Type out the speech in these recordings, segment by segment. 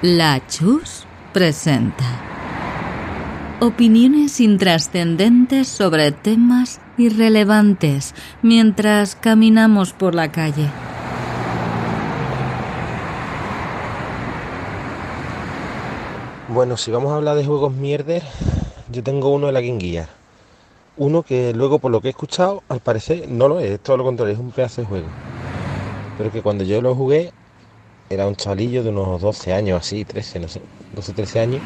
La Chus presenta opiniones intrascendentes sobre temas irrelevantes mientras caminamos por la calle. Bueno, si vamos a hablar de juegos mierder, yo tengo uno de la Gear. Uno que luego, por lo que he escuchado, al parecer no lo es todo lo contrario, es un pedazo de juego. Pero que cuando yo lo jugué, era un chavalillo de unos 12 años, así, 13, no sé, 12, 13 años.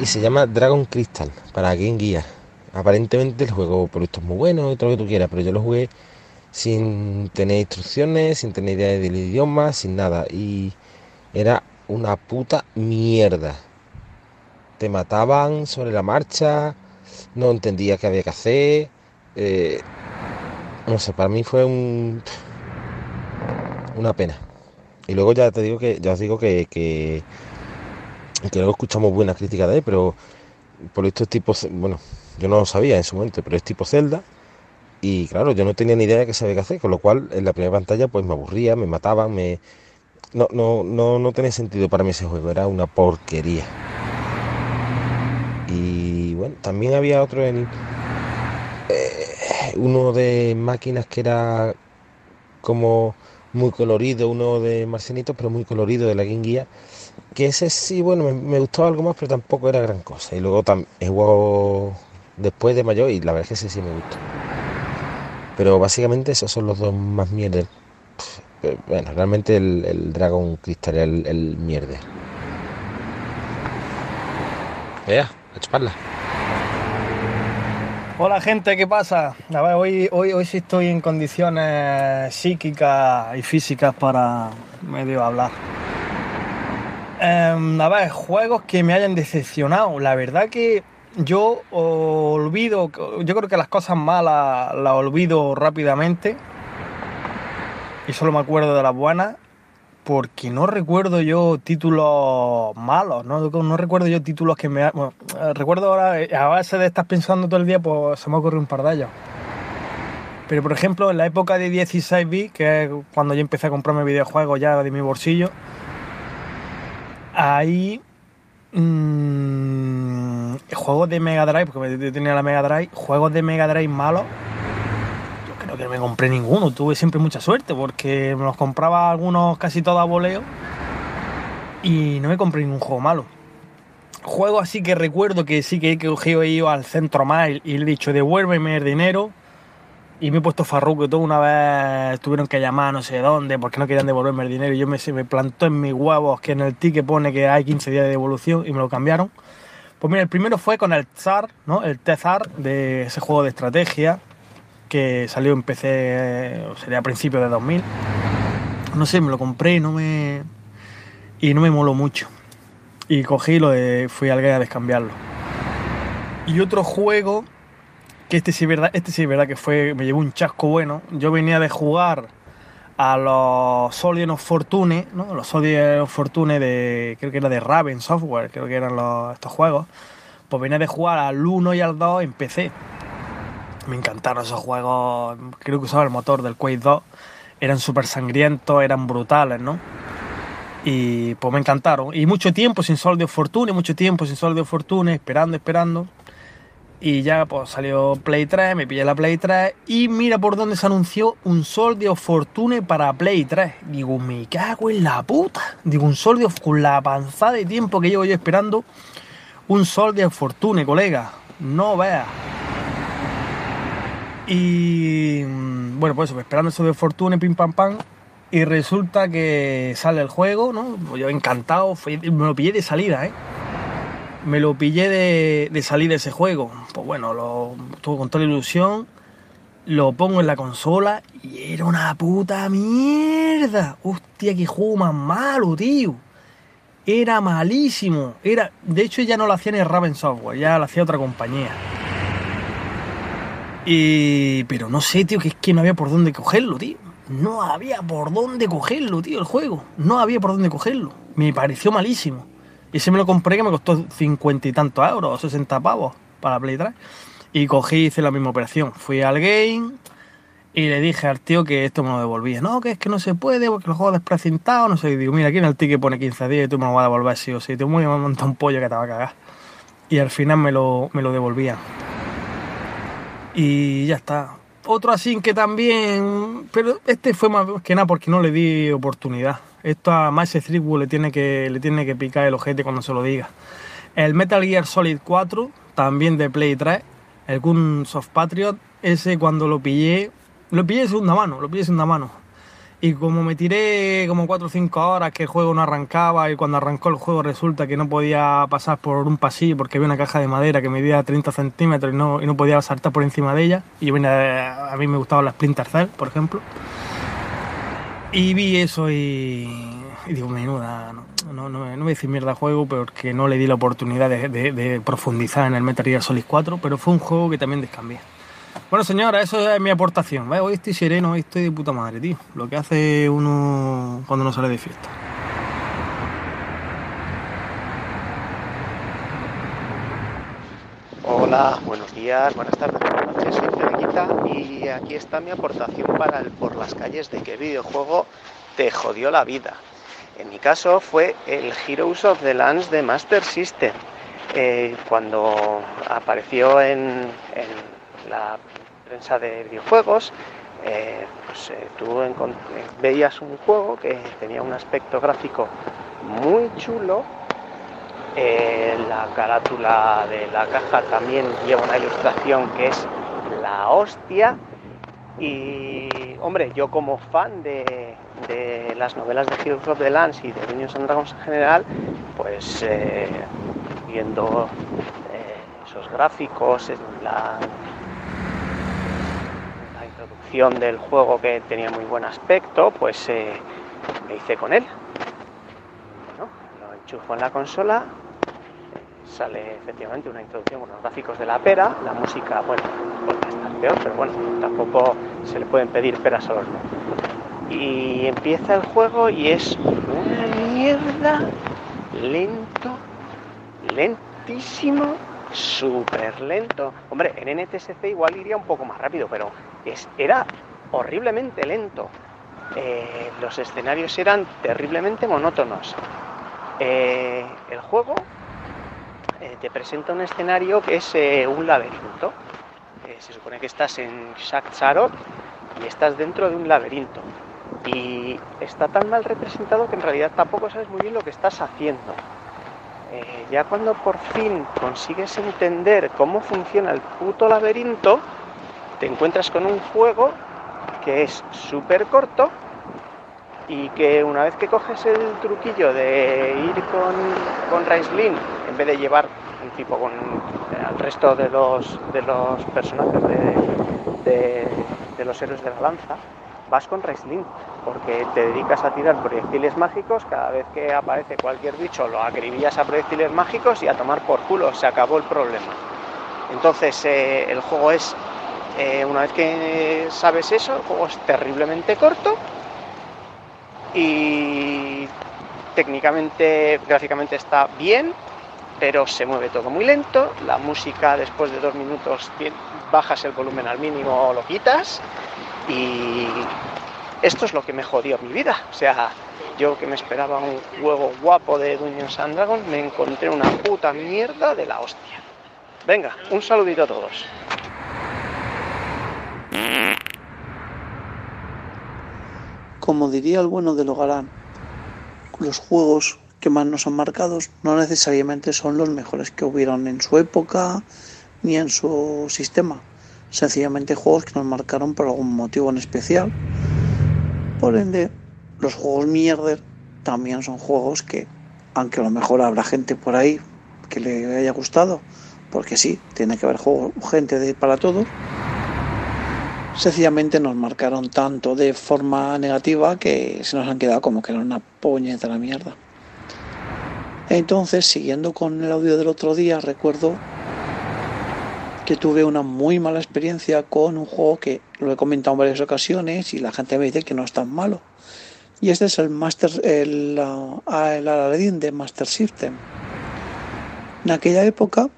Y se llama Dragon Crystal para Game Gear. Aparentemente el juego por esto es muy bueno y todo lo que tú quieras, pero yo lo jugué sin tener instrucciones, sin tener idea del idioma, sin nada. Y era una puta mierda. Te mataban sobre la marcha, no entendía qué había que hacer. eh, no sé, para mí fue un una pena. Y luego ya te digo que, ya os digo que, que, que luego escuchamos buenas críticas de él, pero por esto es tipo, bueno, yo no lo sabía en su momento, pero es tipo Zelda. Y claro, yo no tenía ni idea de qué sabía qué hacer, con lo cual en la primera pantalla pues me aburría, me mataban, me... No, no, no, no tenía sentido para mí ese juego, era una porquería. Y bueno, también había otro en... eh, uno de máquinas que era como muy colorido, uno de Marcianitos, pero muy colorido de la Game Gear, que ese sí, bueno, me, me gustó algo más, pero tampoco era gran cosa. Y luego tam- he jugado después de mayor y la verdad es que ese sí me gustó. Pero básicamente esos son los dos más mierder. Eh, Bueno, realmente el, el Dragon Crystal el, el mierder. Vea, a chuparla. Hola gente, ¿qué pasa? A ver, hoy, hoy, hoy sí estoy en condiciones psíquicas y físicas para medio hablar. Em, a ver, juegos que me hayan decepcionado. La verdad que yo olvido, yo creo que las cosas malas las olvido rápidamente y solo me acuerdo de las buenas porque no recuerdo yo títulos malos, no, no recuerdo yo títulos que me... Bueno, recuerdo ahora, eh, a base de estar pensando todo el día, pues se me ocurre un par de ellos. Pero por ejemplo, en la época de 16 bits, que es cuando yo empecé a comprarme videojuegos ya de mi bolsillo, ahí... mm, juegos de Mega Drive, porque tenía la Mega Drive, juegos de Mega Drive malos, que no me compré ninguno, tuve siempre mucha suerte porque me los compraba algunos casi todos a voleo y no me compré ningún juego malo. Juego así que recuerdo que sí que he cogido he ido al centro mail y le he dicho devuélveme el dinero y me he puesto farruco todo una vez tuvieron que llamar no sé dónde porque no querían devolverme el dinero y yo me, me plantó en mis huevos que en el ticket pone que hay 15 días de devolución y me lo cambiaron. Pues mira, el primero fue con el Tsar, ¿no? El T-Zar de ese juego de estrategia que salió en PC, eh, sería a principios de 2000. No sé, me lo compré y no me, y no me moló mucho. Y cogí lo de, fui al a descambiarlo. Y otro juego, que este sí es verdad, este sí verdad que fue, me llevó un chasco bueno. Yo venía de jugar a los Soldier of Fortune, ¿no? Los Soldier of Fortune de, creo que era de Raven Software, creo que eran los- estos juegos. Pues venía de jugar al 1 y al 2 en PC. Me encantaron esos juegos. Creo que usaba el motor del Quake 2. Eran súper sangrientos, eran brutales, ¿no? Y pues me encantaron. Y mucho tiempo sin Sol de Fortune, mucho tiempo sin Sol de Fortune, esperando, esperando. Y ya pues salió Play 3, me pillé la Play 3 y mira por dónde se anunció un Sol de Fortune para Play 3. Digo, me cago en la puta. Digo, un Sol de con la panzada de tiempo que llevo yo esperando. Un Sol de Fortune, colega. No veas. Y mm, bueno, pues esperando eso de Fortune, pim pam pam. Y resulta que sale el juego, ¿no? Yo encantado, fui- me lo pillé de salida, ¿eh? Me lo pillé de, de salida ese juego. Pues bueno, lo tuve con toda la ilusión. Lo pongo en la consola y era una puta mierda. Hostia, qué juego más malo, tío. Era malísimo. Era, de hecho, ya no lo hacía ni Raven Software, ya lo hacía otra compañía. Y. Pero no sé, tío, que es que no había por dónde cogerlo, tío. No había por dónde cogerlo, tío, el juego. No había por dónde cogerlo. Me pareció malísimo. Y ese me lo compré que me costó cincuenta y tantos euros, 60 pavos para Play 3. Y cogí y hice la misma operación. Fui al game Y le dije al tío que esto me lo devolvía. No, que es que no se puede porque los juegos desprecintados, no sé. Y digo, mira, aquí en el ticket pone 15 días y tú me lo vas a devolver sí o sí. Te voy a montar un pollo que te va a cagar. Y al final me lo, me lo devolvían. Y ya está. Otro así que también. Pero este fue más que nada porque no le di oportunidad. Esto a Max Threepwood le tiene que le tiene que picar el ojete cuando se lo diga. El Metal Gear Solid 4, también de Play 3, el Guns of Patriot, ese cuando lo pillé, lo pillé de segunda mano, lo pillé de segunda mano. Y como me tiré como 4 o 5 horas que el juego no arrancaba y cuando arrancó el juego resulta que no podía pasar por un pasillo porque había una caja de madera que medía 30 centímetros y no, y no podía saltar por encima de ella. Y a mí me gustaba la Splinter Cell, por ejemplo. Y vi eso y, y digo, menuda, no, no, no, no voy a mierda juego porque no le di la oportunidad de profundizar en el Metal Gear Solid 4, pero fue un juego que también descambié. Bueno, señora, eso es mi aportación. Hoy estoy sereno, hoy estoy de puta madre, tío. Lo que hace uno cuando no sale de fiesta. Hola, buenos días, buenas tardes, buenas noches, soy Cerequita y aquí está mi aportación para el por las calles de qué videojuego te jodió la vida. En mi caso fue el Heroes of the Lands de Master System. Eh, cuando apareció en la prensa de videojuegos, eh, pues, eh, tú veías un juego que tenía un aspecto gráfico muy chulo. Eh, la carátula de la caja también lleva una ilustración que es la hostia. Y hombre, yo como fan de, las novelas de Heroes of the Lands y de Dungeons and Dragons en general, pues viendo esos gráficos, la, del juego que tenía muy buen aspecto, pues eh, me hice con él. Lo enchufo en la consola, sale efectivamente una introducción con los gráficos de la pera, la música, bueno, estar peor, pero bueno, tampoco se le pueden pedir peras al horno. Y empieza el juego y es una mierda lento, lentísimo, súper lento. Hombre, en NTSC igual iría un poco más rápido, pero era horriblemente lento. Eh, los escenarios eran terriblemente monótonos. Eh, el juego eh, te presenta un escenario que es un laberinto. se supone que estás en Shak y estás dentro de un laberinto. Y está tan mal representado que en realidad tampoco sabes muy bien lo que estás haciendo. ya cuando por fin consigues entender cómo funciona el puto laberinto, te encuentras con un juego que es súper corto y que una vez que coges el truquillo de ir con, con en vez de llevar un tipo con el resto de los, de los personajes de, de, los héroes de la lanza, vas con Raistlin, porque te dedicas a tirar proyectiles mágicos, cada vez que aparece cualquier bicho lo acribillas a proyectiles mágicos y a tomar por culo, se acabó el problema. Entonces eh, el juego es eh, una vez que sabes eso, el juego es terriblemente corto y técnicamente, gráficamente está bien, pero se mueve todo muy lento. La música después de dos minutos bajas el volumen al mínimo o lo quitas y esto es lo que me jodió mi vida. O sea, yo que me esperaba un juego guapo de Dungeons and me encontré una puta mierda de la hostia. Venga, un saludito a todos. Como diría el bueno de Logarán, los juegos que más nos han marcado no necesariamente son los mejores que hubieron en su época ni en su sistema. Sencillamente juegos que nos marcaron por algún motivo en especial. Por ende, los juegos mierder también son juegos que, aunque a lo mejor habrá gente por ahí que le haya gustado, porque sí, tiene que haber gente de, para todo sencillamente nos marcaron tanto de forma negativa que se nos han quedado como que era una la mierda. Entonces, siguiendo con el audio del otro día, recuerdo que tuve una muy mala experiencia con un juego que lo he comentado en varias ocasiones y la gente me dice que no es tan malo. Y este es el Master, el, el Aladdin de Master System. En aquella época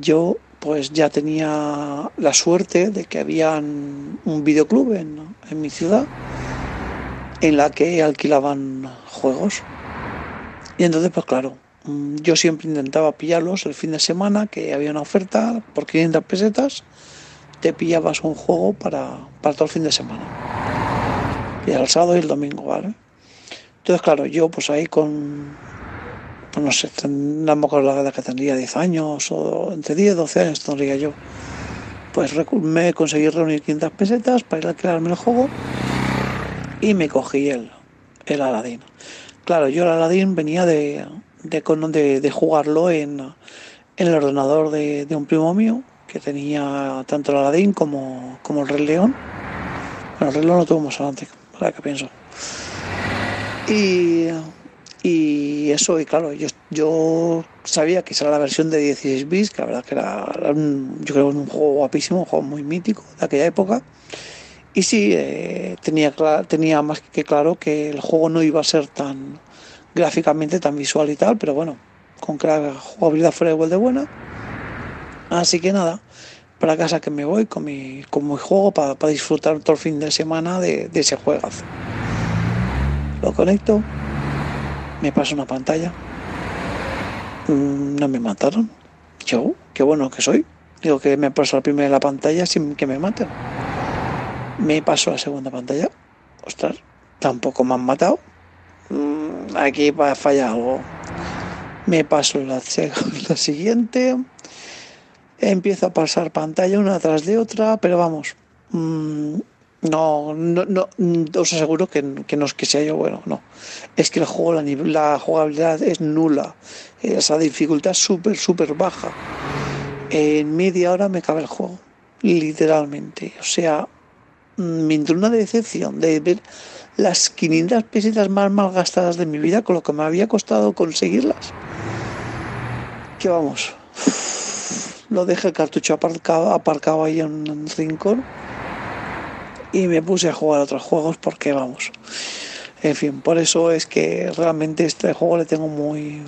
yo pues ya tenía la suerte de que había un videoclub en, mi ciudad en la que alquilaban juegos. Y entonces, pues claro, mm, yo siempre intentaba pillarlos el fin de semana, que había una oferta por 500 pesetas, te pillabas un juego para, para todo el fin de semana. Y el sábado y el domingo, ¿vale? Entonces, claro, yo pues ahí con, pues no sé, no me acuerdo la edad que tendría, 10 años o entre 10 y 12 años tendría yo. Pues me conseguí reunir 500 pesetas para ir a alquilarme el juego y me cogí el, el Aladdin. Claro, yo el Aladdin venía de, de, de, jugarlo en, en, el ordenador de, de, un primo mío que tenía tanto el Aladdin como, como el Rey León. Bueno, el Rey León lo tuvo más adelante, para que pienso. Y y eso, y claro, yo, yo sabía que esa era la versión de 16 bits, que la verdad que era, un juego guapísimo, un juego muy mítico de aquella época. Y sí, eh, tenía, tenía más que claro que el juego no iba a ser tan gráficamente, tan visual y tal, pero bueno, con que la jugabilidad fuera igual de buena. Así que nada, para casa que me voy con mi, con mi juego para, para disfrutar todo el fin de semana de, de ese juegazo. Lo conecto me pasa una pantalla. Mm, no me mataron. Yo, qué bueno que soy. Digo que me paso la primera la pantalla sin que me maten. Me paso la segunda pantalla. Ostras, tampoco me han matado. Mm, aquí va a fallar algo. Me paso la, la siguiente. Empiezo a pasar pantalla una tras de otra, pero vamos. Mm, no, no, no, os aseguro que, no es que sea yo bueno, no. Es que el juego, la, la jugabilidad es nula. Esa dificultad es súper, súper baja. En media hora me cabe el juego, literalmente. O sea, me entró una decepción de ver las 500 pesetas más mal gastadas de mi vida con lo que me había costado conseguirlas. Que vamos, lo dejé el cartucho aparcado, aparcado ahí en un rincón y me puse a jugar otros juegos porque vamos. En fin, por eso es que realmente este juego le tengo muy,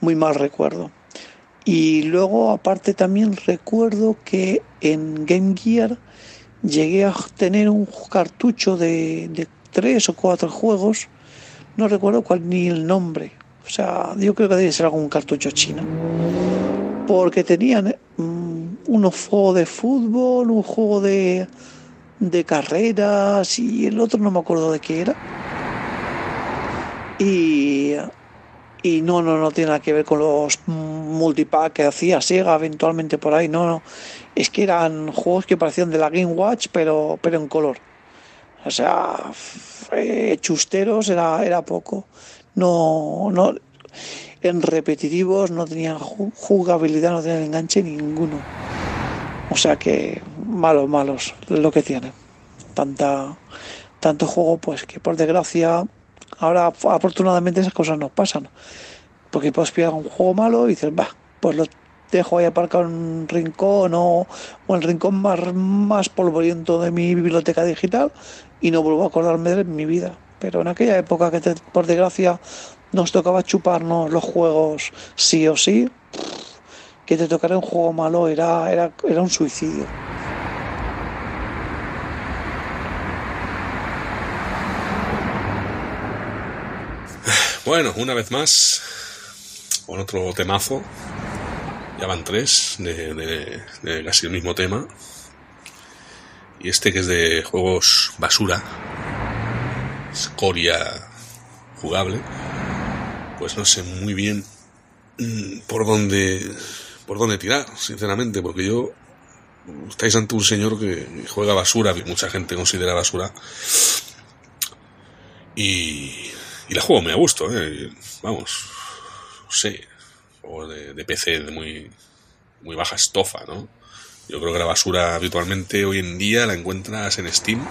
muy mal recuerdo. Y luego, aparte, también recuerdo que en Game Gear llegué a tener un cartucho de, de tres o cuatro juegos, no recuerdo cuál ni el nombre. O sea, yo creo que debe ser algún cartucho chino. Porque tenían un juego de fútbol, un juego de, de carreras y el otro no me acuerdo de qué era. Y, y no, no, no tiene nada que ver con los multipack que hacía Sega eventualmente por ahí, no, no. Es que eran juegos que parecían de la Game Watch, pero, pero en color. O sea, eh, chusteros era, era poco. No, no, en repetitivos no tenían jugabilidad, no tenían enganche ninguno. O sea que malos, malos lo que tiene. Tanta, tanto juego, pues que por desgracia, ahora afortunadamente esas cosas no pasan. Porque puedes pillar un juego malo y dices, va, pues lo dejo ahí aparcado en un rincón o, o el rincón más, más polvoriento de mi biblioteca digital y no vuelvo a acordarme de mi vida. Pero en aquella época que por desgracia nos tocaba chuparnos los juegos sí o sí, que te tocara un juego malo era, era, era un suicidio. Bueno, una vez más, con otro temazo. Ya van tres de, casi el mismo tema. Y este que es de juegos basura, escoria jugable, pues no sé muy bien mm, por dónde por dónde tirar, sinceramente, porque yo estáis ante un señor que juega basura, que mucha gente considera basura. Y y la juego me a gusto, ¿eh? Vamos, no sé, juego de, PC de muy, muy baja estofa, ¿no? Yo creo que la basura habitualmente hoy en día la encuentras en Steam,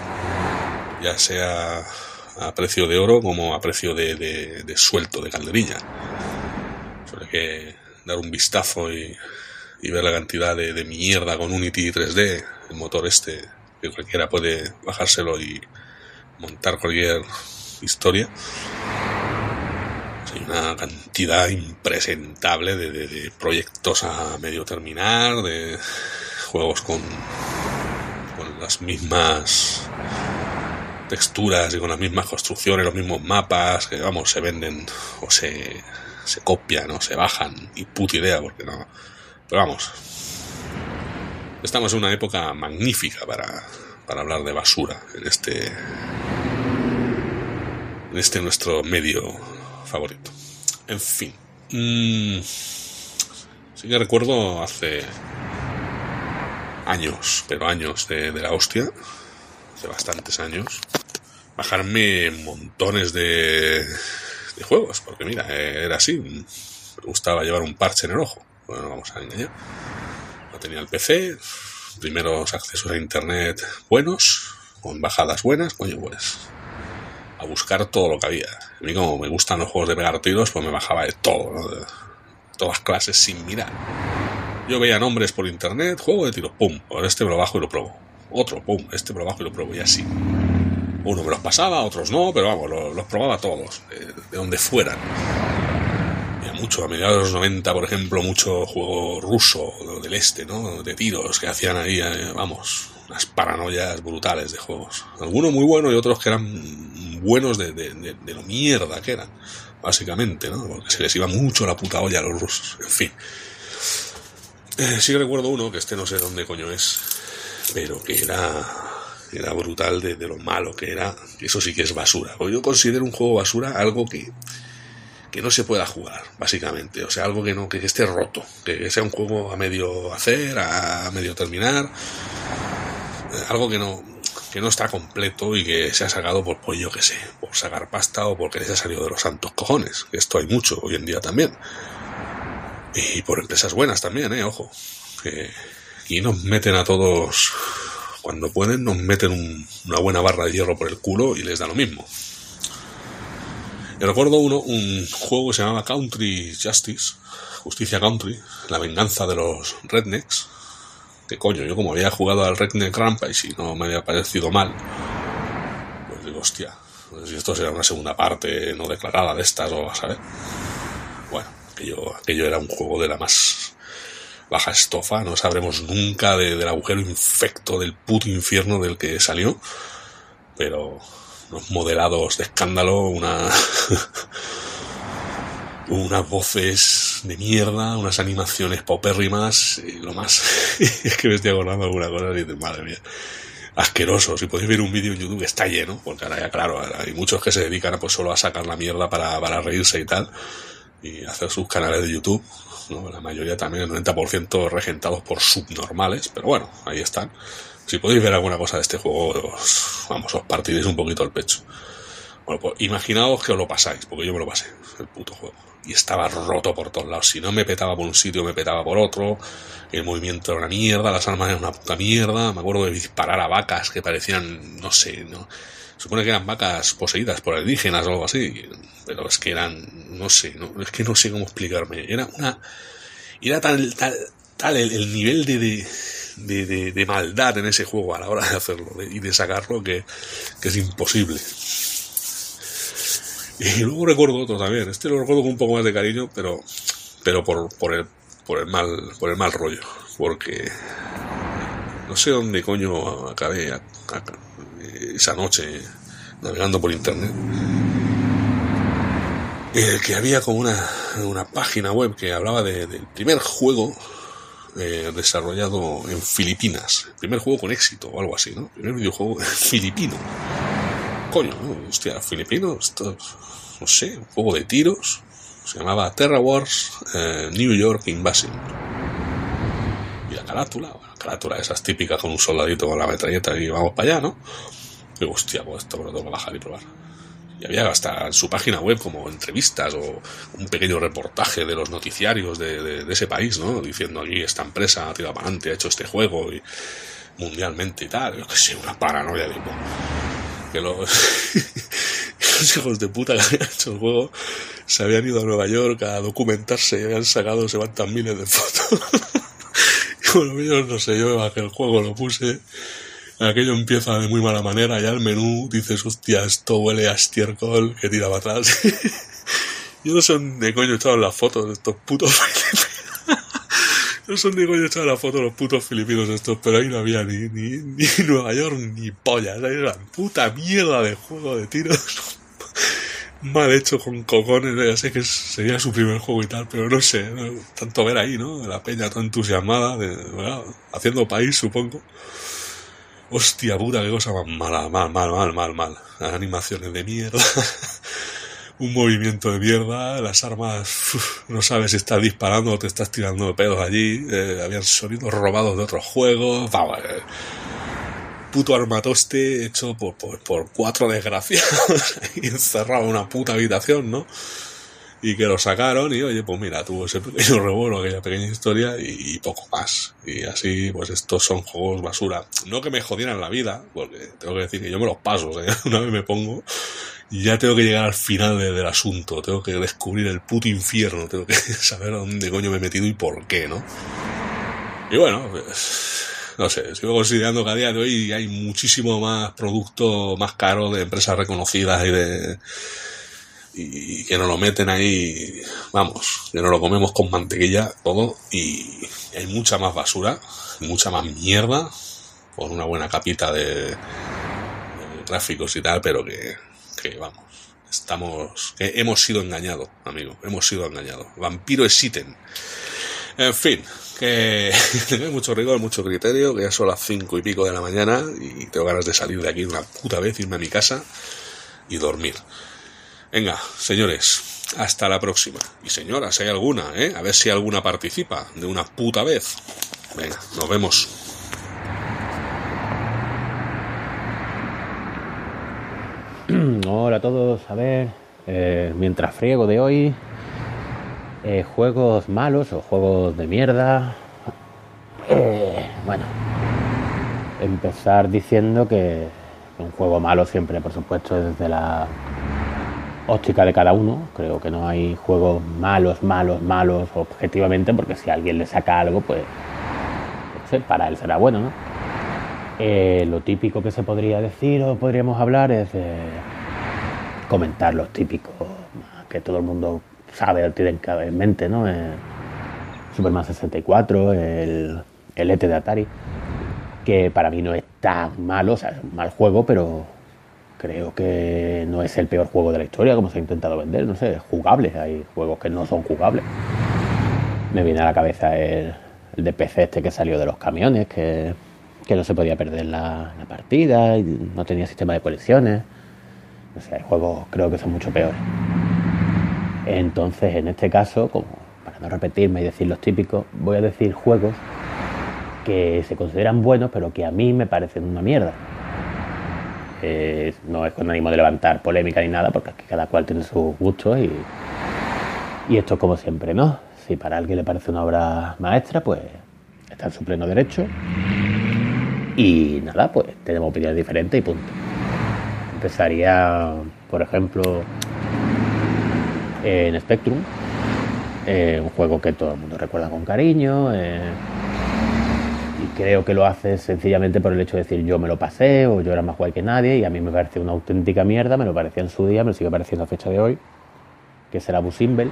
ya sea a precio de oro como a precio de, suelto, de calderilla. Solo que dar un vistazo y, y ver la cantidad de, de, mierda con Unity 3D, el motor este, que cualquiera puede bajárselo y montar cualquier historia. Hay una cantidad impresentable de, de- de proyectos a medio terminar, de juegos con, las mismas texturas y con las mismas construcciones, los mismos mapas, que vamos, se venden o se, se copian o se bajan, y puta idea, porque no. Pero vamos, estamos en una época magnífica para, para hablar de basura en este, en este nuestro medio favorito. En fin, mm, sí que recuerdo hace años, pero años de, la hostia, hace bastantes años, bajarme montones de, juegos, porque mira, era así, me gustaba llevar un parche en el ojo, bueno, vamos a engañar. No tenía el PC, primeros accesos a internet buenos, con bajadas buenas, coño, pues buscar todo lo que había. A mí como me gustan los juegos de pegar tiros, pues me bajaba de todo, ¿no? de todas clases sin mirar. Yo veía nombres por internet, juego de tiros, pum, por este me lo bajo y lo pruebo. Otro, pum, este me lo bajo y lo pruebo, y así. Uno me los pasaba, otros no, pero vamos, los, los probaba todos, de, de donde fueran. Había mucho, a mediados de los 90, por ejemplo, mucho juego ruso del este, ¿no? De tiros que hacían ahí, eh, vamos, unas paranoias brutales de juegos. Algunos muy buenos y otros que eran buenos de, de, lo mierda que eran, básicamente, ¿no? Porque se les iba mucho la puta olla a los rusos. En fin. Eh, sí recuerdo uno, que este no sé dónde coño es, pero que era, era brutal de, lo malo que era. Eso sí que es basura. Yo considero un juego basura algo que, que no se pueda jugar, básicamente. O sea, algo que no, que esté roto. Que sea un juego a medio hacer, a medio terminar. Algo que no, que no está completo y que se ha sacado por, pues yo que sé, por sacar pasta o porque se ha salido de los santos cojones. Esto hay mucho hoy en día también. Y por empresas buenas también, eh, ojo. Que aquí nos meten a todos, cuando pueden, nos meten un- una buena barra de hierro por el culo y les da lo mismo. Yo recuerdo uno, un juego que se llamaba Country Justice, Justicia Country, la venganza de los rednecks. Que coño, yo como había jugado al Redneck Rampage y no me había parecido mal, pues digo, hostia, pues si esto será una segunda parte no declarada de estas o a saber. Bueno, aquello, aquello era un juego de la más baja estofa, no sabremos nunca de- del agujero infecto del puto infierno del que salió, pero unos modelados de escándalo, una unas voces de mierda, unas animaciones paupérrimas, y lo más es que me estoy acordando de alguna cosa y dices, madre mía, asqueroso. Si podéis ver un vídeo en YouTube está lleno, porque ahora ya claro, hay muchos que se dedican a, pues solo a sacar la mierda para, para reírse y tal, y hacer sus canales de YouTube, ¿no? la mayoría también, el 90% regentados por subnormales, pero bueno, ahí están. Si podéis ver alguna cosa de este juego, os, vamos, os partiréis un poquito el pecho. Bueno, pues imaginaos que os lo pasáis, porque yo me lo pasé, el puto juego. Y estaba roto por todos lados. Si no me petaba por un sitio, me petaba por otro. El movimiento era una mierda, las armas eran una puta mierda. Me acuerdo de disparar a vacas que parecían, no sé, no. Supone que eran vacas poseídas por alienígenas o algo así. Pero es que eran, no sé, no, es que no sé cómo explicarme. Era una. Era tal, tal, tal el, el nivel de, de, de, maldad en ese juego a la hora de hacerlo y de sacarlo que es imposible. Y luego recuerdo otro también. Este lo recuerdo con un poco más de cariño, pero, pero por, por el, por el mal, por el mal rollo. Porque no sé dónde coño acabé esa noche navegando por internet. Eh, que había como una, una página web que hablaba de- del primer juego eh, desarrollado en Filipinas. El primer juego con éxito o algo así, ¿no? El primer videojuego filipino. Coño, hostia, filipino, esto es, no sé, un juego de tiros. Se llamaba Terra Wars eh, New York Invasion. Y la carátula, la carátula esas típicas con un soldadito con la metralleta y vamos para allá, ¿no? Digo, hostia, pues esto lo tengo que bajar y probar. Y había hasta en su página web como entrevistas o un pequeño reportaje de los noticiarios de, de- de ese país, ¿no? Diciendo aquí esta empresa ha tirado para adelante, ha hecho este juego y mundialmente y tal. Yo que sé, una paranoia tipo. Los, hijos de puta que habían hecho el juego se habían ido a Nueva York a documentarse y habían sacado, se van miles de fotos. y bueno, yo no sé, yo bajé el juego, lo puse. Aquello empieza de muy mala manera, ya el menú dices, hostia, esto huele a estiércol que tira para atrás. Yo no sé dónde coño estaban las fotos de estos putos No sé dónde coño estaban las fotos de los putos filipinos estos, pero ahí no había ni, ni, ni Nueva York ni pollas. Ahí era puta mierda de juego de tiros. Mal hecho con cocones, ya sé que sería su primer juego y tal, pero no sé, tanto ver ahí, ¿no? La peña tan entusiasmada, de, haciendo país, supongo. Hostia puta, qué cosa más mala, mal, mal, mal, mal, mal. Las animaciones de mierda. un movimiento de mierda, las armas no sabes si estás disparando o te estás tirando pedos allí, eh, habían sonidos robados de otros juegos, vamos, eh, puto armatoste hecho por, por, cuatro desgraciados y encerrado en una puta habitación, ¿no? Y que lo sacaron y oye, pues mira, tuvo ese pequeño revuelo, aquella pequeña historia y, poco más. Y así, pues estos son juegos basura. No que me jodieran la vida, porque tengo que decir que yo me los paso, una vez me pongo ya tengo que llegar al final del asunto, tengo que descubrir el puto infierno, tengo que saber a dónde coño me he metido y por qué, ¿no? Y bueno, pues, no sé, sigo considerando que a día de hoy hay muchísimo más producto más caro de empresas reconocidas y de y que nos lo meten ahí, vamos, que nos lo comemos con mantequilla todo y hay mucha más basura, mucha más mierda, con una buena capita de gráficos y tal, pero que que vamos, estamos, hemos sido engañados, amigo, hemos sido engañados. Vampiro existen. En fin, que tengo mucho rigor, mucho criterio, que ya son las cinco y pico de la mañana y tengo ganas de salir de aquí una puta vez, irme a mi casa y dormir. Venga, señores, hasta la próxima. Y señoras, hay alguna, ¿eh? A ver si alguna participa de una puta vez. Venga, nos vemos. Hola a todos, a ver, eh, mientras friego de hoy, eh, juegos malos o juegos de mierda. Eh, bueno, empezar diciendo que un juego malo siempre, por supuesto, es desde la óptica de cada uno. Creo que no hay juegos malos, malos, malos objetivamente, porque si alguien le saca algo, pues para él será bueno, ¿no? lo típico que se podría decir o podríamos hablar es de comentar los típicos que todo el mundo sabe o tiene en mente, ¿no? Superman 64, el, el ET de Atari, que para mí no es tan malo, o sea, es un mal juego, pero creo que no es el peor juego de la historia, como se ha intentado vender, no sé, es jugable, hay juegos que no son jugables. Me viene a la cabeza el, de PC este que salió de los camiones, que, no se podía perder la, la partida, y no tenía sistema de colecciones. O sea, hay juegos creo que son mucho peores. Entonces, en este caso, como para no repetirme y decir los típicos, voy a decir juegos que se consideran buenos, pero que a mí me parecen una mierda. no es con ánimo de levantar polémica ni nada, porque aquí cada cual tiene sus gustos y, y esto es como siempre, ¿no? Si para alguien le parece una obra maestra, pues está en su pleno derecho. Y nada, pues tenemos opiniones diferentes y punto. Empezaría, por ejemplo, en Spectrum, eh, un juego que todo el mundo recuerda con cariño. Eh, y creo que lo hace sencillamente por el hecho de decir yo me lo pasé o yo era más guay que nadie y a mí me parece una auténtica mierda, me lo parecía en su día, me lo sigue pareciendo a fecha de hoy, que será Busimbel.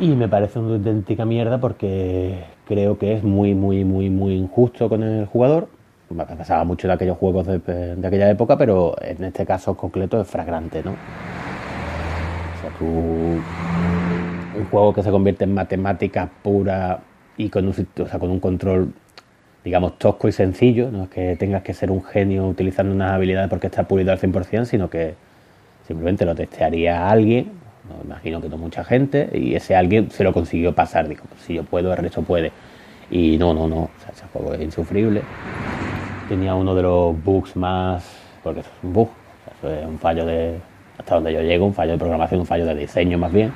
Y me parece una auténtica mierda porque creo que es muy, muy, muy, muy injusto con el jugador pasaba mucho en aquellos juegos de, aquella época, pero en este caso concreto es fragrante, ¿no? O sea, tú, un juego que se convierte en matemática pura y con un, o con un control, digamos, tosco y sencillo, no es que tengas que ser un genio utilizando unas habilidades porque está pulido al 100%, sino que simplemente lo testearía alguien, me imagino que no mucha gente, y ese alguien se lo consiguió pasar, digo, si yo puedo, el resto puede. Y no, no, no, ese juego es insufrible tenía uno de los bugs más, porque es un bug, es un fallo de, hasta donde yo llego, un fallo de programación, un fallo de diseño más bien.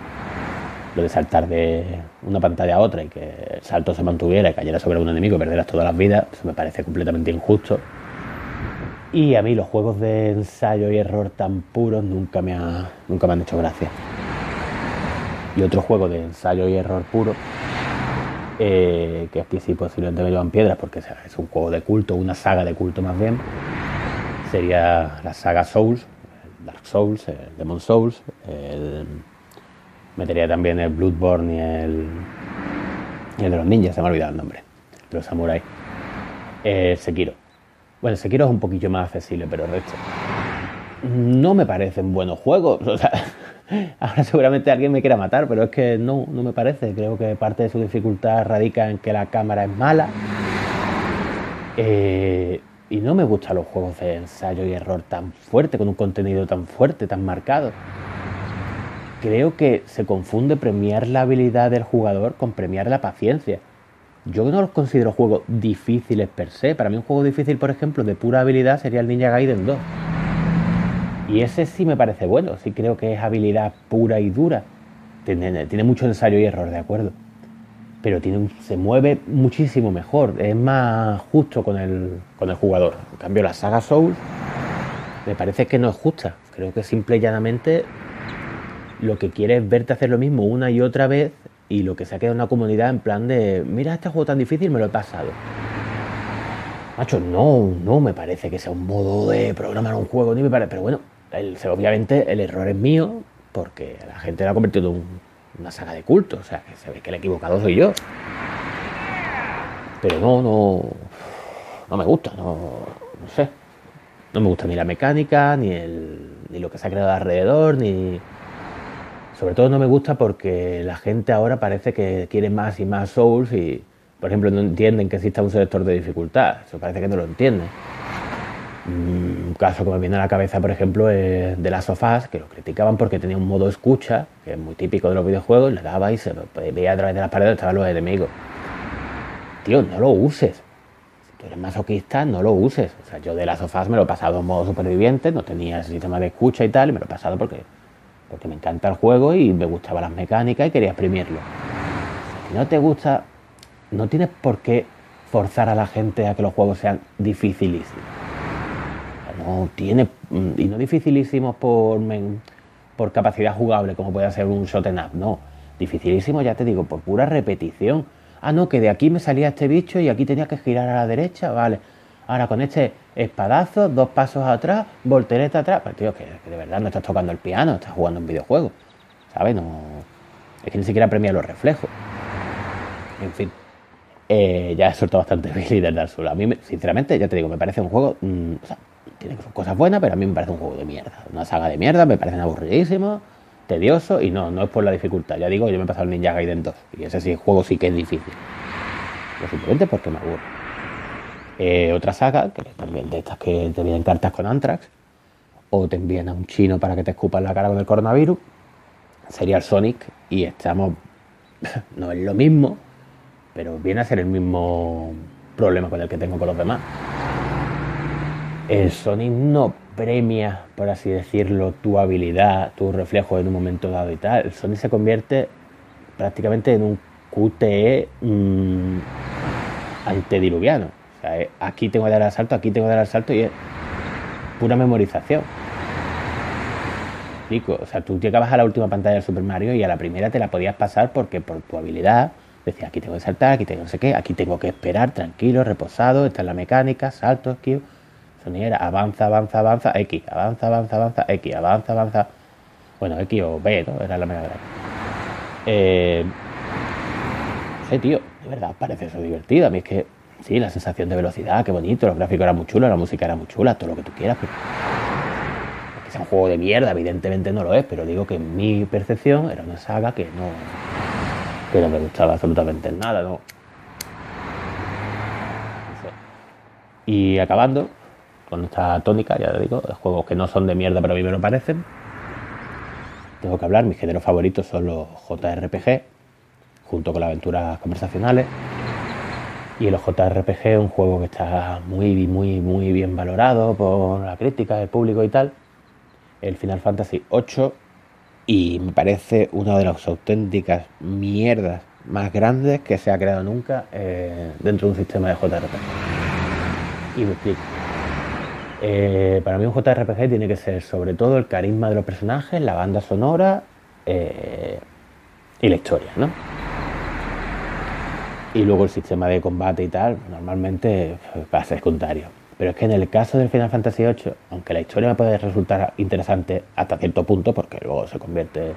Lo de saltar de una pantalla a otra y que el salto se mantuviera y cayera sobre un enemigo y perdieras todas las vidas, eso me parece completamente injusto. Y a mí los juegos de ensayo y error tan puros nunca me, ha, nunca me han hecho gracia. Y otro juego de ensayo y error puro eh, que es posiblemente me llevan piedras porque es un juego de culto, una saga de culto más bien. Sería la saga Souls, Dark Souls, Demon Souls, El, metería también el Bloodborne y el, y el de los ninjas, se me ha olvidado el nombre, de los samuráis. Eh, Sekiro. Bueno, Sekiro es un poquillo más accesible, pero el resto. No me parecen buenos juegos. O sea, ahora seguramente alguien me quiera matar, pero es que no, no me parece. Creo que parte de su dificultad radica en que la cámara es mala. Eh, y no me gustan los juegos de ensayo y error tan fuerte, con un contenido tan fuerte, tan marcado. Creo que se confunde premiar la habilidad del jugador con premiar la paciencia. Yo no los considero juegos difíciles per se. Para mí un juego difícil, por ejemplo, de pura habilidad sería el Ninja Gaiden 2. Y ese sí me parece bueno, sí creo que es habilidad pura y dura. Tiene, mucho ensayo y error, de acuerdo. Pero tiene se mueve muchísimo mejor, es más justo con el, con el jugador. En cambio, la saga Soul me parece que no es justa. Creo que simple y llanamente lo que quiere es verte hacer lo mismo una y otra vez y lo que se ha quedado en una comunidad en plan de, mira, este juego tan difícil me lo he pasado. Macho, no, no me parece que sea un modo de programar un juego, ni me parece, pero bueno, obviamente el error es mío porque la gente lo ha convertido en una saga de culto, o sea, que se ve que el equivocado soy yo. Pero no, no, no me gusta, no, no sé. No me gusta ni la mecánica, ni, el, ni lo que se ha creado alrededor, ni, sobre todo no me gusta porque la gente ahora parece que quiere más y más Souls y, por ejemplo, no entienden que exista un selector de dificultad. Eso parece que no lo entienden. Un caso que me viene a la cabeza, por ejemplo, es de las sofás, que lo criticaban porque tenía un modo escucha, que es muy típico de los videojuegos, le daba y se veía a través de las paredes estaban los enemigos. Tío, no lo uses. Si tú eres masoquista, no lo uses. O sea, yo de las sofás me lo he pasado en modo superviviente, no tenía sistema de escucha y tal, y me lo he pasado porque porque me encanta el juego y me gustaban las mecánicas y quería exprimirlo. Si no te gusta, no tienes por qué forzar a la gente a que los juegos sean dificilísimos. No tiene, y no dificilísimos por, por capacidad jugable, como puede ser un shot up, no. Dificilísimo, ya te digo, por pura repetición. Ah, no, que de aquí me salía este bicho y aquí tenía que girar a la derecha, vale. Ahora con este espadazo, dos pasos atrás, voltereta atrás. Pues tío, que, de verdad no estás tocando el piano, estás jugando un videojuego. ¿Sabes? No. Es que ni siquiera premia los reflejos. En fin. Eh, ya he soltado bastante Billy del Dark Souls. A mí, sinceramente, ya te digo, me parece un juego. Mm, o sea, tiene cosas buenas, pero a mí me parece un juego de mierda. Una saga de mierda, me parece aburridísimo, tedioso y no, no es por la dificultad. Ya digo, yo me he pasado el Ninja Gaiden 2 y ese sí, juego sí que es difícil. Simplemente porque me aburre. Eh, otra saga, que también de estas que te vienen cartas con Antrax, o te envían a un chino para que te escupan la cara con el coronavirus, sería el Sonic, y estamos, no es lo mismo, pero viene a ser el mismo problema con el que tengo con los demás. El Sonic no premia, por así decirlo, tu habilidad, tu reflejo en un momento dado y tal. El Sonic se convierte prácticamente en un QTE mmm, antediluviano. Eh, aquí tengo que dar al salto, aquí tengo que dar al salto y es pura memorización. O sea, tú llegabas a la última pantalla del Super Mario y a la primera te la podías pasar porque por tu habilidad decía aquí tengo que saltar, aquí tengo no sé qué, aquí tengo que esperar, tranquilo, reposado, esta es la mecánica, salto, esquivo. Soniera, avanza, avanza, avanza, X, avanza, avanza, avanza, X, avanza, avanza. Bueno, X o B, ¿no? Era la Mega Drive. Eh, sé, tío, de verdad parece eso divertido. A mí es que Sí, la sensación de velocidad, qué bonito, los gráficos eran muy chulos, la música era muy chula, todo lo que tú quieras. Pero... Que sea un juego de mierda, evidentemente no lo es, pero digo que en mi percepción era una saga que no, que no me gustaba absolutamente nada, ¿no? Y acabando con esta tónica, ya te digo, juegos que no son de mierda, pero a mí me lo parecen. Tengo que hablar, mis géneros favoritos son los JRPG, junto con las aventuras conversacionales. Y el JRPG es un juego que está muy, muy, muy bien valorado por la crítica, el público y tal. El Final Fantasy VIII. Y me parece una de las auténticas mierdas más grandes que se ha creado nunca eh, dentro de un sistema de JRPG. Y me explico. Eh, para mí un JRPG tiene que ser sobre todo el carisma de los personajes, la banda sonora eh, y la historia, ¿no? Y luego el sistema de combate y tal, normalmente va a ser secundario. Pero es que en el caso del Final Fantasy VIII, aunque la historia me puede resultar interesante hasta cierto punto, porque luego se convierte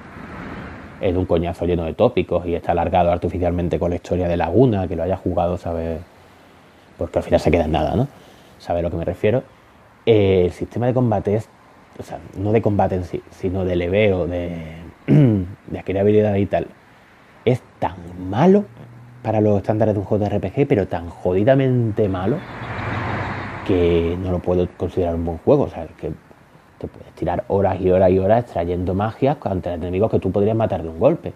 en un coñazo lleno de tópicos y está alargado artificialmente con la historia de Laguna, que lo haya jugado, sabe, porque al final se queda en nada, ¿no? Sabe a lo que me refiero. Eh, el sistema de combate es, o sea, no de combate en sí, sino de leveo, de, de habilidad y tal, es tan malo para los estándares de un juego de RPG, pero tan jodidamente malo que no lo puedo considerar un buen juego. O sea, que te puedes tirar horas y horas y horas extrayendo magias ante enemigos que tú podrías matar de un golpe.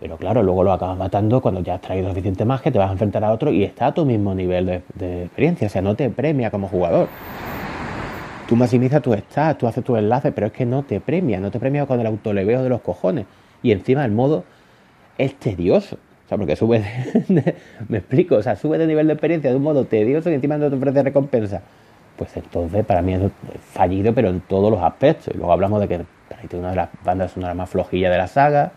Pero claro, luego lo acabas matando cuando ya has traído suficiente magia, te vas a enfrentar a otro y está a tu mismo nivel de, de experiencia. O sea, no te premia como jugador. Tú maximizas tu stats, tú haces tu enlace, pero es que no te premia, no te premia con el autoleveo de los cojones. Y encima el modo es tedioso. O sea, porque sube de, me explico, o sea, sube de nivel de experiencia de un modo tedioso y encima no te ofrece recompensa. Pues entonces para mí es fallido, pero en todos los aspectos. Y luego hablamos de que es una de las bandas sonoras más flojillas de la saga,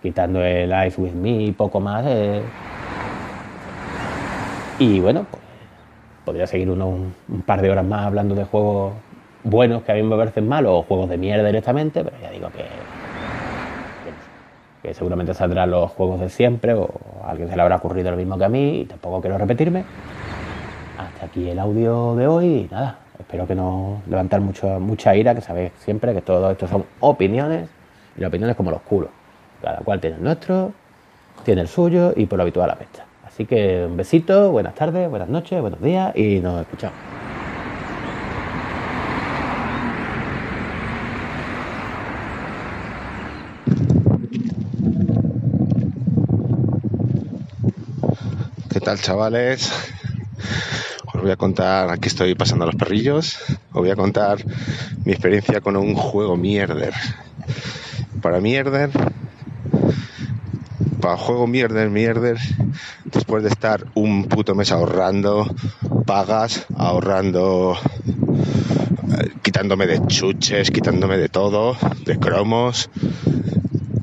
quitando el Ice With Me y poco más. Eh. Y bueno, pues podría seguir uno un, par de horas más hablando de juegos buenos que a mí me parecen malos o juegos de mierda directamente, pero ya digo que que seguramente saldrán los juegos de siempre o a alguien se le habrá ocurrido lo mismo que a mí y tampoco quiero repetirme. Hasta aquí el audio de hoy y nada, espero que no levantar mucho, mucha ira, que sabéis siempre que todo esto son opiniones y las opiniones como los culos. Cada cual tiene el nuestro, tiene el suyo y por lo habitual la pesta. Así que un besito, buenas tardes, buenas noches, buenos días y nos escuchamos. tal chavales? Os voy a contar, aquí estoy pasando a los perrillos, os voy a contar mi experiencia con un juego mierder. Para mierder, para juego mierder, mierder, después de estar un puto mes ahorrando, pagas, ahorrando, eh, quitándome de chuches, quitándome de todo, de cromos,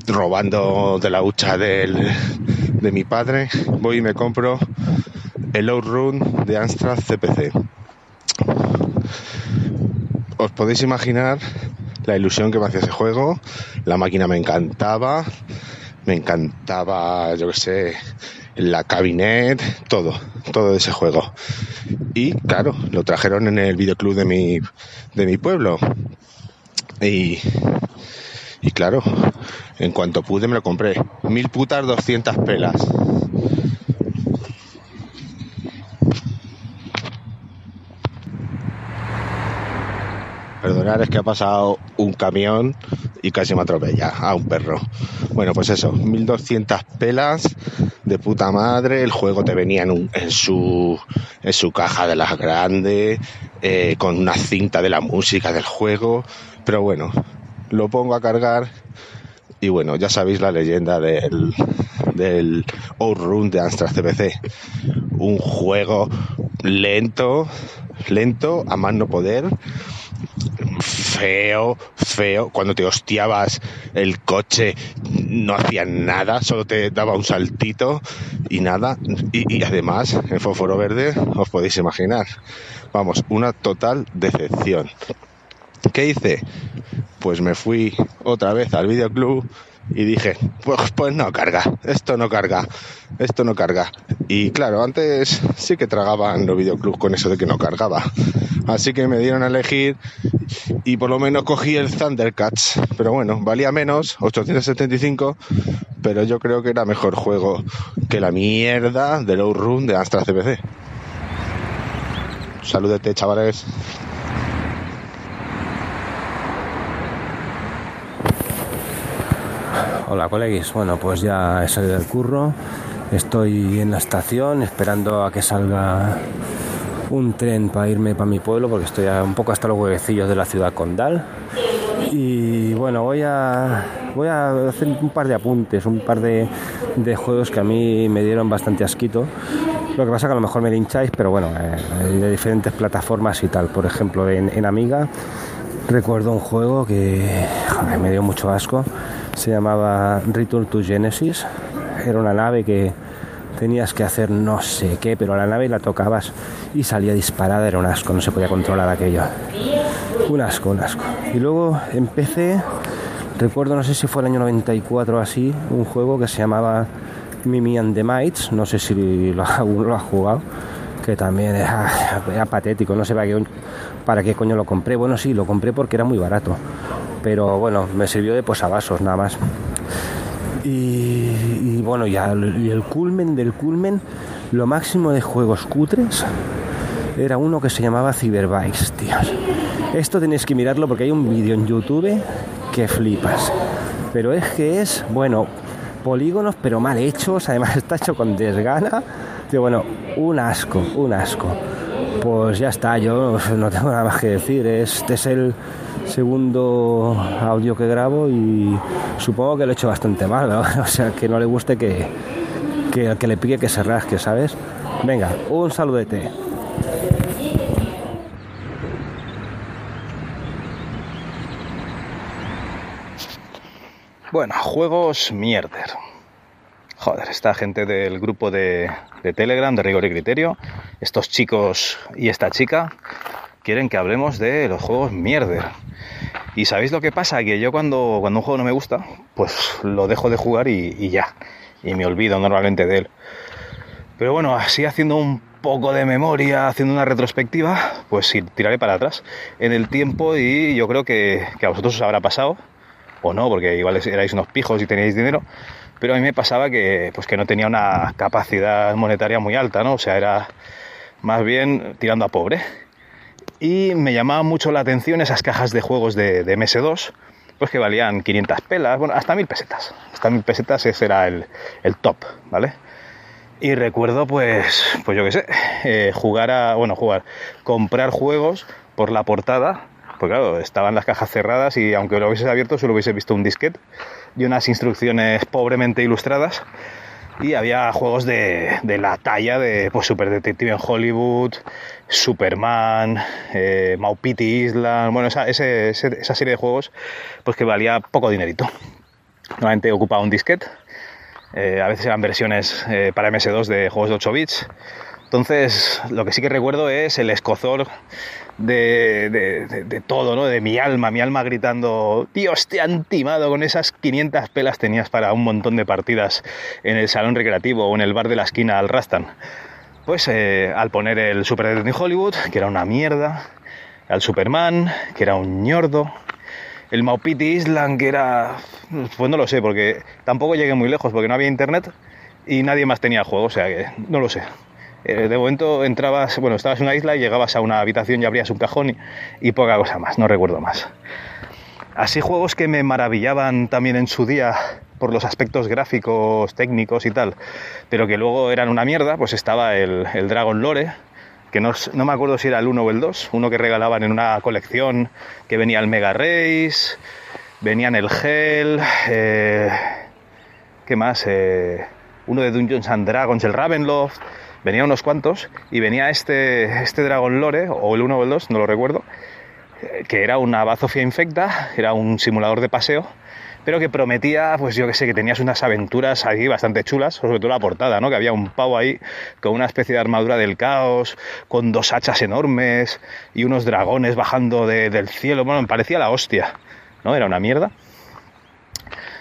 robando de la hucha del, de mi padre, voy y me compro el Outrun de Amstrad CPC. Os podéis imaginar la ilusión que me hacía ese juego. La máquina me encantaba, me encantaba, yo que sé, la cabinet, todo, todo de ese juego. Y claro, lo trajeron en el videoclub de mi, de mi pueblo. Y, y claro, en cuanto pude me lo compré. Mil putas doscientas pelas. Perdonad, es que ha pasado un camión y casi me atropella a un perro. Bueno, pues eso, 1200 pelas de puta madre. El juego te venía en, en, su, en su caja de las grandes, eh, con una cinta de la música del juego. Pero bueno, lo pongo a cargar y bueno, ya sabéis la leyenda del, del Outrun de Amstrad CPC. Un juego lento, lento, a más no poder. Feo, feo. Cuando te hostiabas el coche no hacía nada, solo te daba un saltito y nada. Y, y además, en fósforo verde, os podéis imaginar. Vamos, una total decepción. ¿Qué hice? Pues me fui otra vez al videoclub y dije, pues, pues no carga, esto no carga, esto no carga. Y claro, antes sí que tragaban los videoclubs con eso de que no cargaba. Así que me dieron a elegir y por lo menos cogí el Thundercats. Pero bueno, valía menos, 875, pero yo creo que era mejor juego que la mierda de Low Run de Astra CPC. Saludete, chavales. Hola coleguis, bueno pues ya he salido del curro, estoy en la estación esperando a que salga un tren para irme para mi pueblo porque estoy un poco hasta los huevecillos de la ciudad condal. Y bueno voy a voy a hacer un par de apuntes, un par de, juegos que a mí me dieron bastante asquito. Lo que pasa que a lo mejor me hincháis, pero bueno, eh, de diferentes plataformas y tal. Por ejemplo, en, Amiga recuerdo un juego que me dio mucho asco se llamaba Return to Genesis. Era una nave que tenías que hacer no sé qué, pero la nave la tocabas y salía disparada, era un asco, no se podía controlar aquello. Un asco, un asco. Y luego empecé, recuerdo, no sé si fue el año 94 o así, un juego que se llamaba Mimi and the Mites, no sé si lo, lo has jugado, que también era, era patético, no sé para qué, para qué coño lo compré. Bueno, sí, lo compré porque era muy barato, pero bueno, me sirvió de posavasos nada más. Y, bueno, ya el, el culmen del culmen, lo máximo de juegos cutres era uno que se llamaba Cyberbikes, tíos. Esto tenéis que mirarlo porque hay un vídeo en YouTube que flipas. Pero es que es, bueno, polígonos pero mal hechos, además está hecho con desgana. Tío, bueno, un asco, un asco. Pues ya está, yo no tengo nada más que decir. Este es el segundo audio que grabo y supongo que lo he hecho bastante mal. O sea, que no le guste que, que que le pique que se rasque, ¿sabes? Venga, un saludete. Bueno, juegos mierder. Joder, esta gente del grupo de, de Telegram, de Rigor y Criterio, estos chicos y esta chica, quieren que hablemos de los juegos mierder. Y sabéis lo que pasa, que yo cuando, cuando un juego no me gusta, pues lo dejo de jugar y, ya. Y me olvido normalmente de él. Pero bueno, así haciendo un poco de memoria, haciendo una retrospectiva, pues sí, tiraré para atrás en el tiempo y yo creo que, que a vosotros os habrá pasado, o no, porque igual erais unos pijos y teníais dinero, pero a mí me pasaba que, pues que no tenía una capacidad monetaria muy alta, ¿no? O sea, era más bien tirando a pobre. Y me llamaba mucho la atención esas cajas de juegos de, de MS2, pues que valían 500 pelas, bueno, hasta 1000 pesetas. Hasta 1000 pesetas ese era el, el top, ¿vale? Y recuerdo, pues, pues yo qué sé, eh, jugar a, bueno, jugar, comprar juegos por la portada, pues claro, estaban las cajas cerradas y aunque lo hubieses abierto solo hubiese visto un disquete y unas instrucciones pobremente ilustradas. Y había juegos de, de la talla de pues, Super Detective en Hollywood, Superman, eh, Maupiti Island, bueno, esa, ese- esa serie de juegos pues que valía poco dinerito. Normalmente ocupaba un disquete, eh, a veces eran versiones eh, para MS2 de juegos de 8 bits. Entonces, lo que sí que recuerdo es el escozor de, de- de- de todo, ¿no? De mi alma, mi alma gritando, Dios, te han timado con esas 500 pelas tenías para un montón de partidas en el salón recreativo o en el bar de la esquina al Rastan. Pues eh, al poner el Super Detective Hollywood, que era una mierda, al Superman, que era un ñordo, el Maupiti Island, que era... Pues no lo sé, porque tampoco llegué muy lejos, porque no había internet y nadie más tenía juego, o sea que no lo sé. Eh, de momento entrabas, bueno, estabas en una isla y llegabas a una habitación y abrías un cajón y, poca cosa más, no recuerdo más. Así juegos que me maravillaban también en su día por los aspectos gráficos, técnicos y tal, pero que luego eran una mierda, pues estaba el, Dragon Lore, que no me acuerdo si era el 1 o el 2, uno que regalaban en una colección, que venía el Mega Race, venían el Hell, eh, ¿qué más? Eh, uno de Dungeons and Dragons, el Ravenloft, venía unos cuantos, y venía este, este Dragon Lore, o el 1 o el 2, no lo recuerdo, eh, que era una bazofia infecta, era un simulador de paseo, pero que prometía, pues yo que sé, que tenías unas aventuras ahí bastante chulas, sobre todo la portada, ¿no? Que había un pavo ahí con una especie de armadura del caos, con dos hachas enormes y unos dragones bajando de- del cielo. Bueno, me parecía la hostia, ¿no? Era una mierda.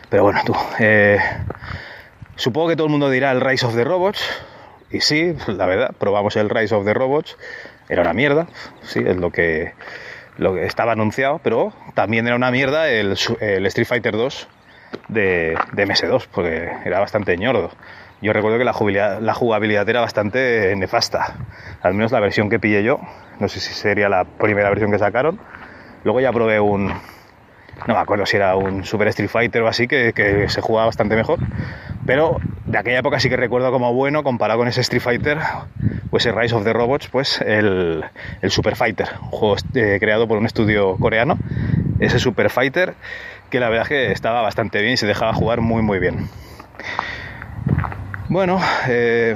Pero bueno, tú. eh, supongo que todo el mundo dirá el Rise of the Robots. Y sí, la verdad, probamos el Rise of the Robots. Era una mierda, sí, es lo que, lo que estaba anunciado, pero también era una mierda el, el Street Fighter 2 de, de MS2, porque era bastante ñordo. Yo recuerdo que la jugabilidad, la jugabilidad era bastante nefasta, al menos la versión que pillé yo, no sé si sería la primera versión que sacaron. Luego ya probé un, no me acuerdo si era un Super Street Fighter o así, que, que se jugaba bastante mejor. Pero de aquella época sí que recuerdo como bueno, comparado con ese Street Fighter, pues el Rise of the Robots, pues el, el Super Fighter, un juego eh, creado por un estudio coreano. Ese Super Fighter, que la verdad es que estaba bastante bien y se dejaba jugar muy muy bien. Bueno, eh,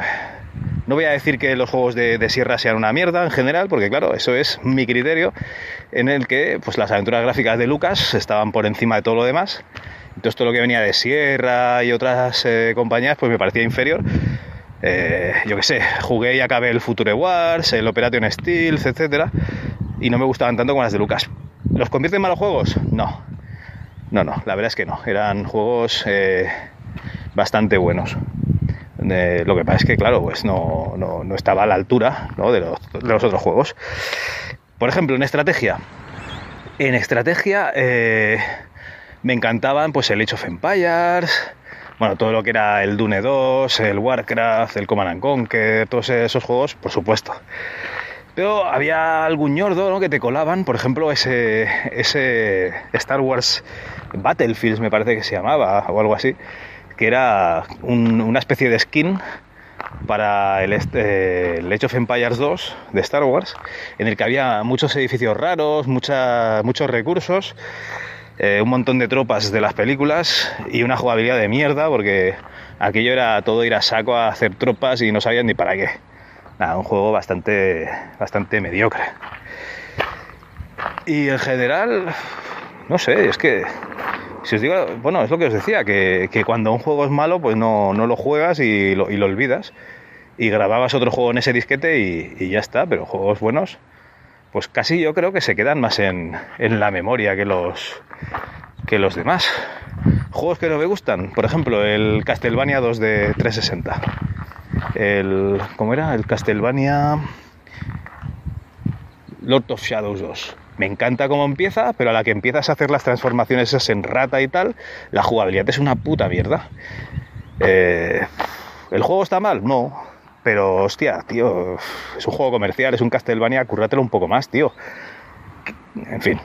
no voy a decir que los juegos de, de sierra sean una mierda en general, porque claro, eso es mi criterio, en el que pues, las aventuras gráficas de Lucas estaban por encima de todo lo demás. Entonces todo lo que venía de Sierra y otras eh, compañías pues me parecía inferior. eh, yo qué sé, jugué y acabé el Future Wars, el Operation Steel, etcétera, y no me gustaban tanto como las de Lucas. ¿Los convierte en malos juegos? No. No, no, la verdad es que no. Eran juegos eh, bastante buenos. Lo que pasa es que, claro, pues no, no, no estaba a la altura ¿no? de, los, otros juegos. Por ejemplo, en estrategia. En estrategia me encantaban pues el Age of Empires, bueno, todo lo que era el Dune 2, el Warcraft, el Command and Conquer, todos esos juegos, por supuesto. Pero había algún ñordo ¿no? que te colaban, por ejemplo, ese, ese Star Wars Battlefields, me parece que se llamaba, o algo así, que era un, una especie de skin para el, este, el Age of Empires 2 de Star Wars, en el que había muchos edificios raros, mucha, muchos recursos, eh, un montón de tropas de las películas y una jugabilidad de mierda, porque aquello era todo ir a saco a hacer tropas y no sabían ni para qué. Nada, un juego bastante, bastante mediocre. Y en general, no sé, es que si os digo, bueno, es lo que os decía, que, que cuando un juego es malo, pues no, no lo juegas y lo, y lo, olvidas. Y grababas otro juego en ese disquete y, y, ya está, pero juegos buenos, pues casi yo creo que se quedan más en, en la memoria que los, que los demás. Juegos que no me gustan, por ejemplo, el Castlevania 2 de 360. El, ¿Cómo era? El Castlevania Lord of Shadows 2 me encanta cómo empieza, pero a la que empiezas a hacer las transformaciones esas en rata y tal, la jugabilidad es una puta mierda. Eh, ¿El juego está mal? No. Pero, hostia, tío, es un juego comercial, es un Castlevania, currátelo un poco más, tío. En fin.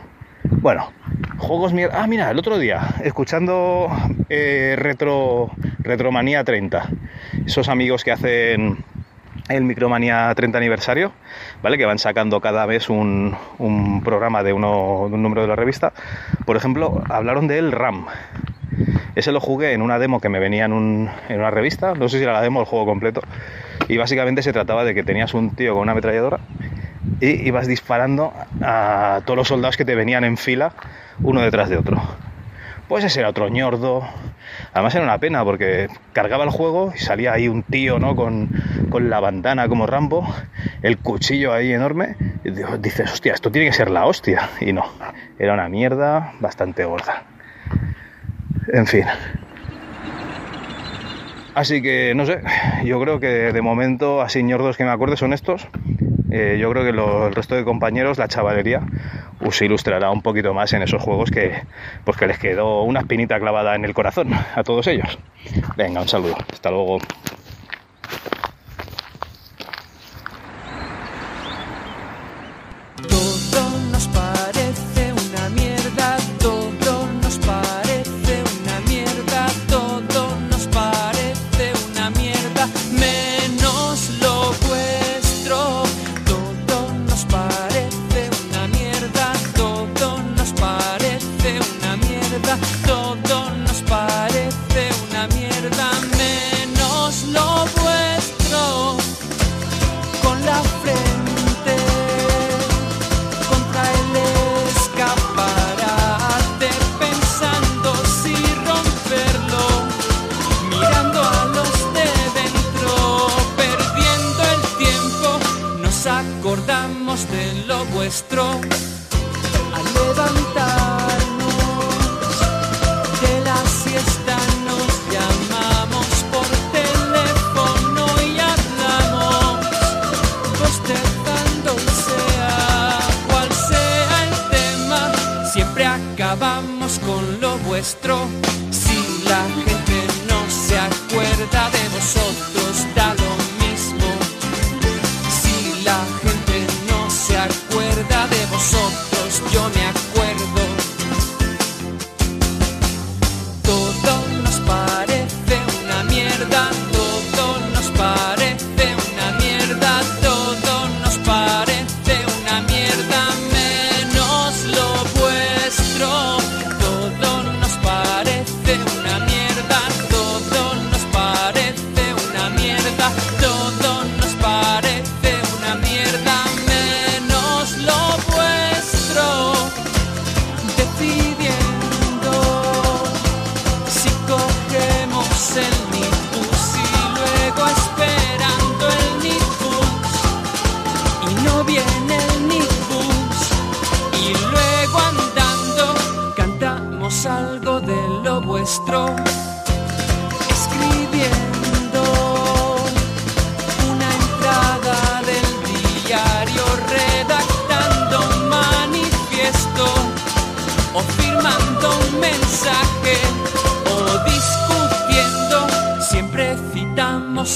Bueno, juegos mierda. Ah, mira, el otro día, escuchando eh, Retro Retromanía 30, esos amigos que hacen el Micromanía 30 aniversario, ¿vale? Que van sacando cada vez un, un programa de, uno, un número de la revista. Por ejemplo, hablaron del RAM. Ese lo jugué en una demo que me venía en, en, una revista, no sé si era la demo o el juego completo. Y básicamente se trataba de que tenías un tío con una ametralladora y ibas disparando a todos los soldados que te venían en fila, uno detrás de otro. Pues ese era otro ñordo. Además era una pena porque cargaba el juego y salía ahí un tío, ¿no? Con, con la bandana como Rambo, el cuchillo ahí enorme. Y dices, hostia, esto tiene que ser la hostia. Y no, era una mierda bastante gorda. En fin. Así que, no sé, yo creo que de momento, así ñordos que me acuerdo son estos. Eh, yo creo que el resto de compañeros, la chavalería, os ilustrará un poquito más en esos juegos que, pues que les quedó una espinita clavada en el corazón a todos ellos. Venga, un saludo. Hasta luego. Acordamos de lo vuestro al levantarnos de la siesta nos llamamos por teléfono y hablamos bostezando sea cual sea el tema, siempre acabamos con lo vuestro.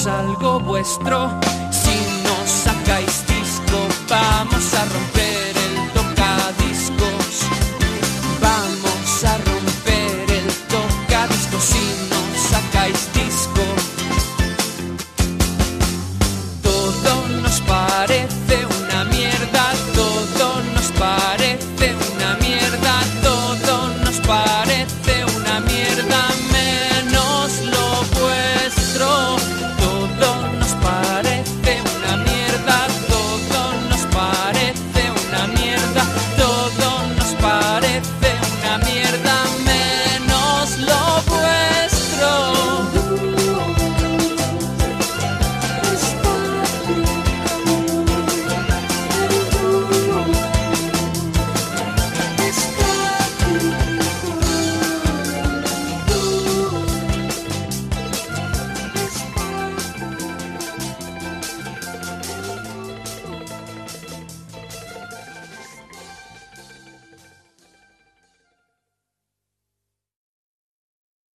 Algo vuestro. Si no sacáis disco, vamos a romper